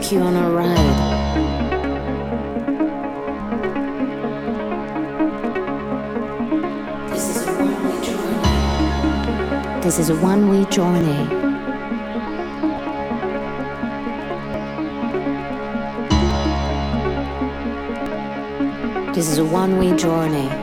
take you on a ride. This is a one-way journey. This is a one-way journey. This is a one-way journey.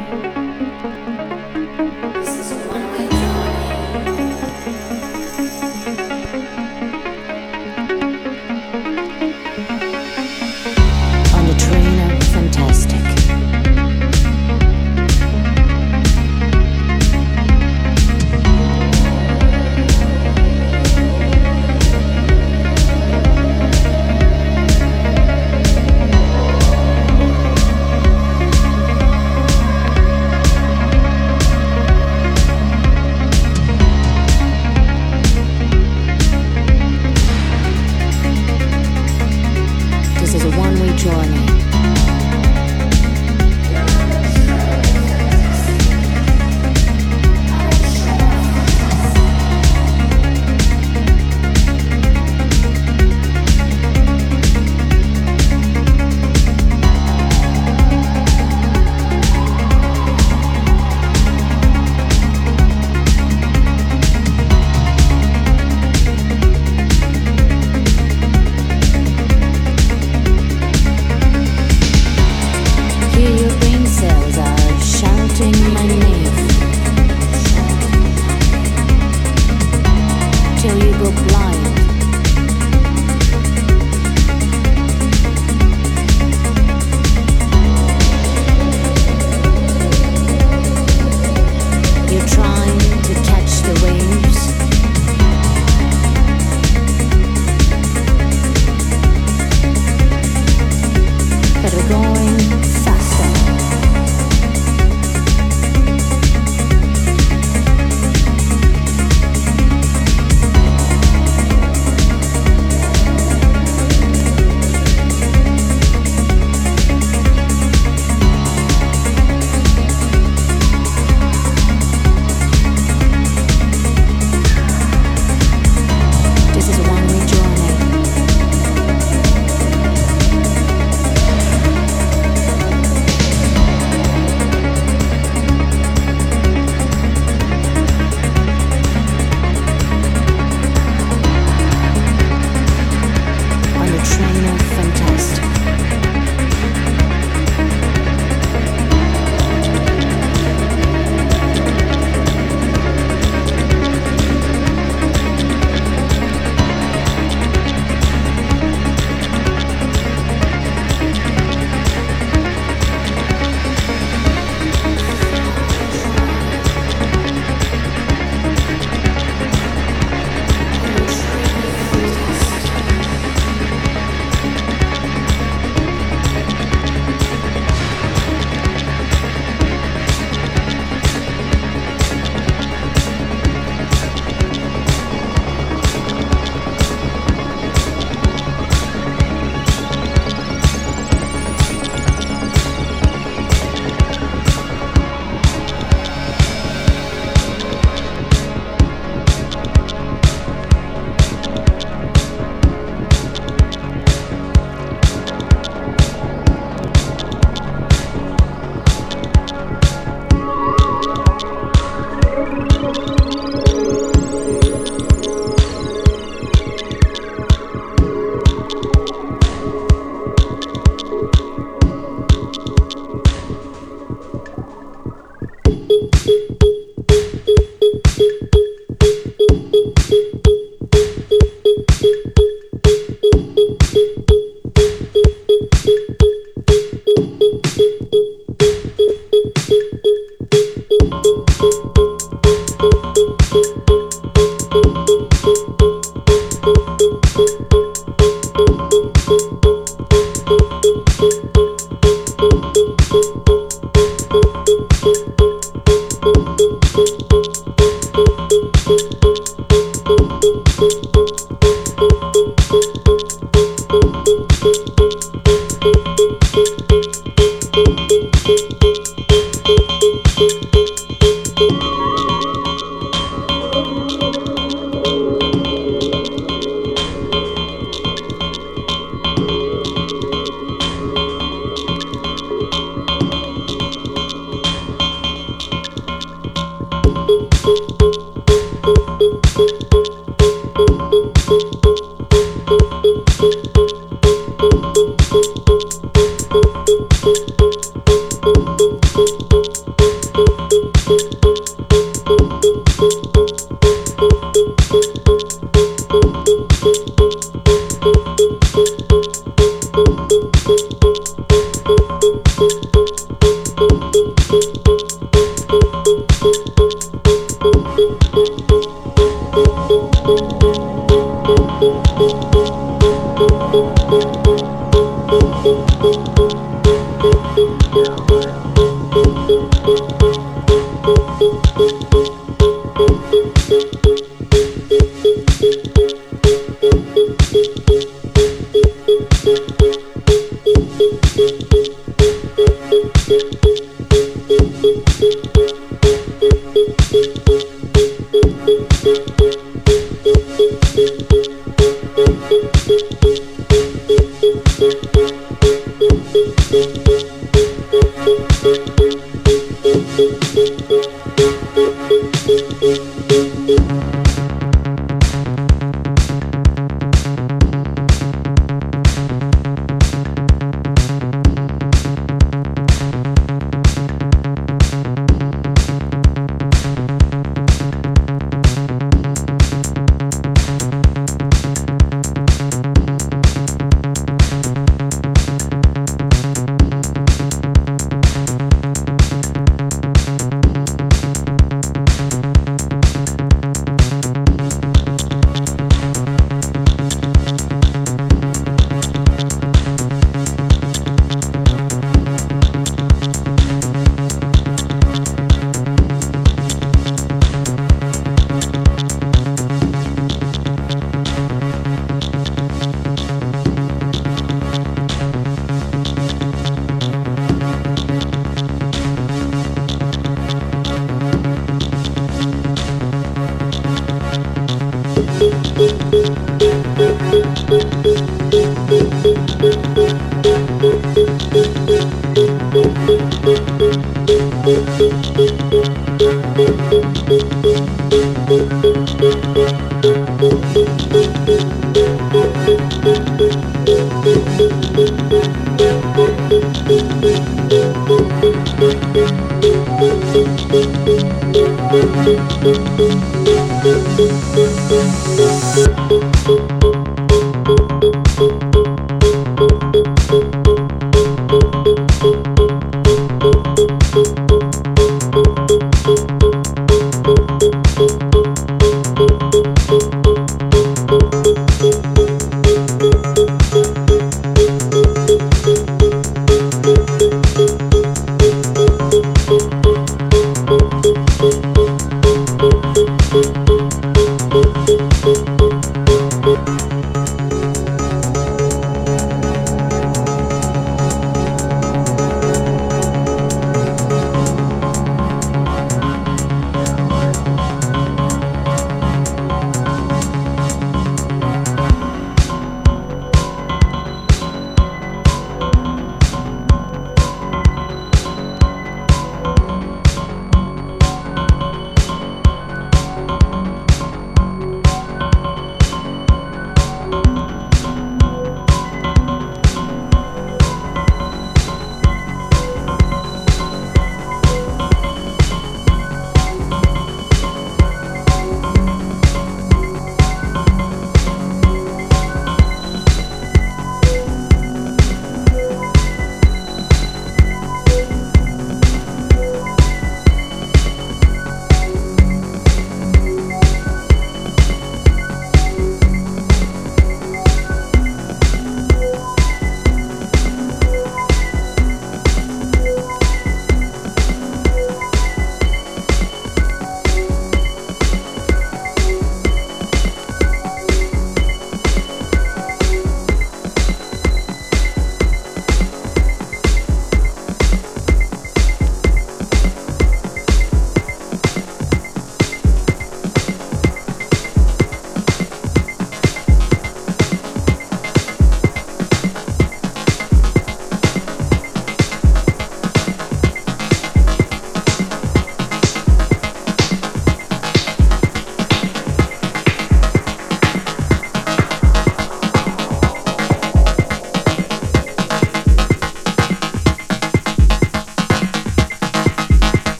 Música